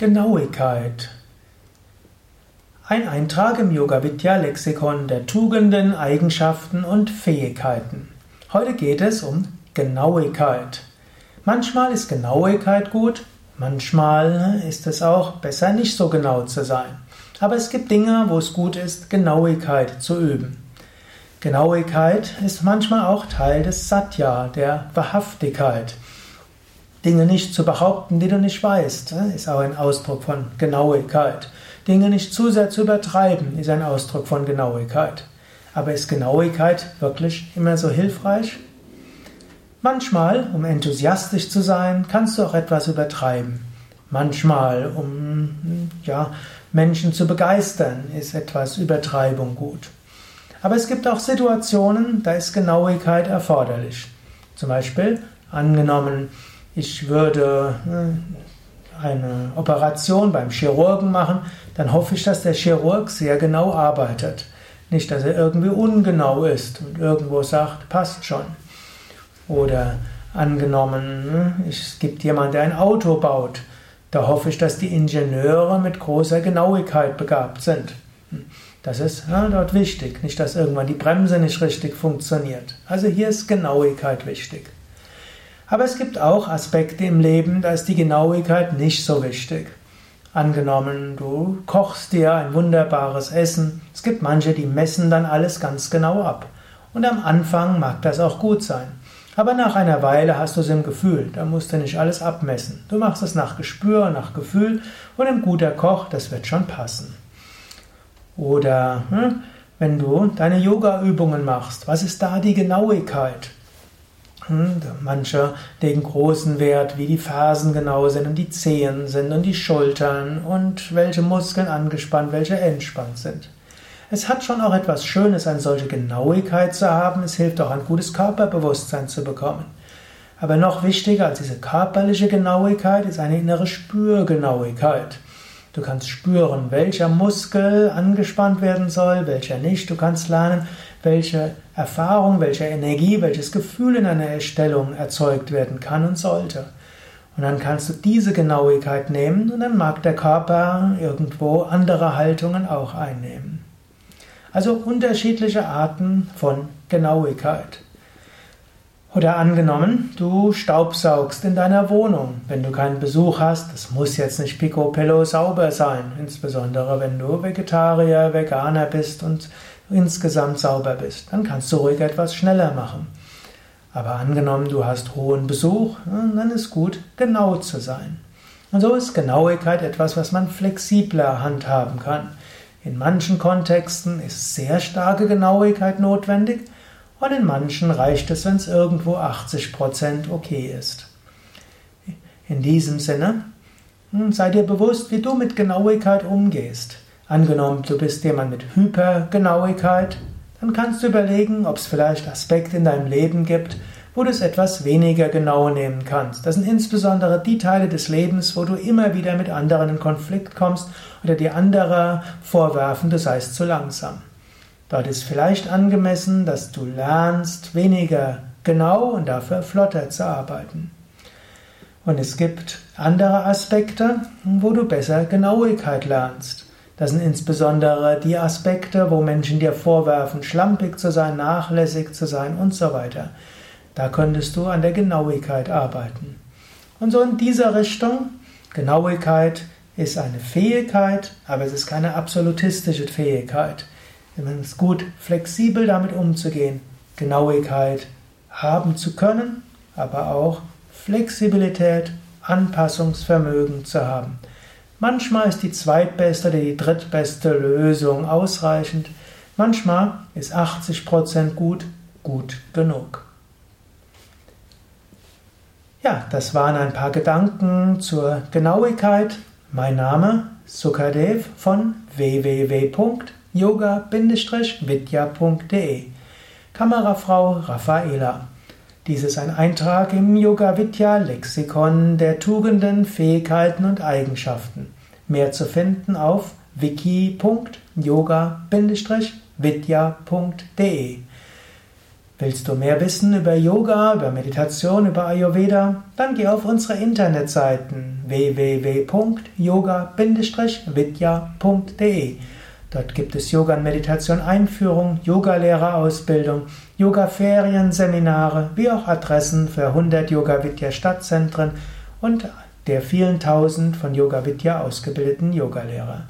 Genauigkeit. Ein Eintrag im Yoga Vidya Lexikon der Tugenden, Eigenschaften und Fähigkeiten. Heute geht es um Genauigkeit. Manchmal ist Genauigkeit gut, manchmal ist es auch besser nicht so genau zu sein. Aber es gibt Dinge, wo es gut ist, Genauigkeit zu üben. Genauigkeit ist manchmal auch Teil des Satya, der Wahrhaftigkeit. Dinge nicht zu behaupten, die du nicht weißt, ne, ist auch ein Ausdruck von Genauigkeit. Dinge nicht zu sehr zu übertreiben, ist ein Ausdruck von Genauigkeit. Aber ist Genauigkeit wirklich immer so hilfreich? Manchmal, um enthusiastisch zu sein, kannst du auch etwas übertreiben. Manchmal, um ja, Menschen zu begeistern, ist etwas Übertreibung gut. Aber es gibt auch Situationen, da ist Genauigkeit erforderlich. Zum Beispiel, angenommen, ich würde äh, eine Operation beim Chirurgen machen, dann hoffe ich, dass der Chirurg sehr genau arbeitet. Nicht, dass er irgendwie ungenau ist und irgendwo sagt, passt schon. Oder angenommen, äh, es gibt jemanden, der ein Auto baut. Da hoffe ich, dass die Ingenieure mit großer Genauigkeit begabt sind. Das ist ja, dort wichtig. Nicht, dass irgendwann die Bremse nicht richtig funktioniert. Also hier ist Genauigkeit wichtig. Aber es gibt auch Aspekte im Leben, da ist die Genauigkeit nicht so wichtig. Angenommen, du kochst dir ein wunderbares Essen. Es gibt manche, die messen dann alles ganz genau ab. Und am Anfang mag das auch gut sein. Aber nach einer Weile hast du es im Gefühl, da musst du nicht alles abmessen. Du machst es nach Gespür, nach Gefühl und ein guter Koch, das wird schon passen. Oder hm, wenn du deine Yoga-Übungen machst, was ist da die Genauigkeit? Manche legen großen Wert, wie die Fersen genau sind und die Zehen sind und die Schultern und welche Muskeln angespannt, welche entspannt sind. Es hat schon auch etwas Schönes, eine solche Genauigkeit zu haben. Es hilft auch, ein gutes Körperbewusstsein zu bekommen. Aber noch wichtiger als diese körperliche Genauigkeit ist eine innere Spürgenauigkeit. Du kannst spüren, welcher Muskel angespannt werden soll, welcher nicht. Du kannst lernen, welche Erfahrung, welche Energie, welches Gefühl in einer Erstellung erzeugt werden kann und sollte. Und dann kannst du diese Genauigkeit nehmen und dann mag der Körper irgendwo andere Haltungen auch einnehmen. Also unterschiedliche Arten von Genauigkeit. Oder angenommen, du staubsaugst in deiner Wohnung, wenn du keinen Besuch hast. Das muss jetzt nicht picobello sauber sein, insbesondere wenn du Vegetarier, Veganer bist und insgesamt sauber bist. Dann kannst du ruhig etwas schneller machen. Aber angenommen, du hast hohen Besuch, dann ist gut, genau zu sein. Und so ist Genauigkeit etwas, was man flexibler handhaben kann. In manchen Kontexten ist sehr starke Genauigkeit notwendig, und in manchen reicht es, wenn es irgendwo 80% okay ist. In diesem Sinne, hm, sei dir bewusst, wie du mit Genauigkeit umgehst. Angenommen, du bist jemand mit Hypergenauigkeit, dann kannst du überlegen, ob es vielleicht Aspekte in deinem Leben gibt, wo du es etwas weniger genau nehmen kannst. Das sind insbesondere die Teile des Lebens, wo du immer wieder mit anderen in Konflikt kommst oder dir andere vorwerfen, du seist zu langsam. Dort ist vielleicht angemessen, dass du lernst, weniger genau und dafür flotter zu arbeiten. Und es gibt andere Aspekte, wo du besser Genauigkeit lernst. Das sind insbesondere die Aspekte, wo Menschen dir vorwerfen, schlampig zu sein, nachlässig zu sein und so weiter. Da könntest du an der Genauigkeit arbeiten. Und so in dieser Richtung, Genauigkeit ist eine Fähigkeit, aber es ist keine absolutistische Fähigkeit. Man ist gut, flexibel damit umzugehen, Genauigkeit haben zu können, aber auch Flexibilität, Anpassungsvermögen zu haben. Manchmal ist die zweitbeste oder die drittbeste Lösung ausreichend. Manchmal ist 80% gut, gut genug. Ja, das waren ein paar Gedanken zur Genauigkeit. Mein Name Sukadev von www yoga-vidya.de Kamerafrau Raffaela. Dies ist ein Eintrag im Yoga Vidya Lexikon der Tugenden, Fähigkeiten und Eigenschaften. Mehr zu finden auf wiki.yoga-vidya.de Willst du mehr wissen über Yoga, über Meditation, über Ayurveda? Dann geh auf unsere Internetseiten www.yoga-vidya.de. Dort gibt es Yoga und Meditation Einführung, Yogalehrerausbildung, Yoga-Ferien, Seminare, wie auch Adressen für 100 Yoga Vidya Stadtzentren und der vielen tausend von Yoga Vidya ausgebildeten Yogalehrer.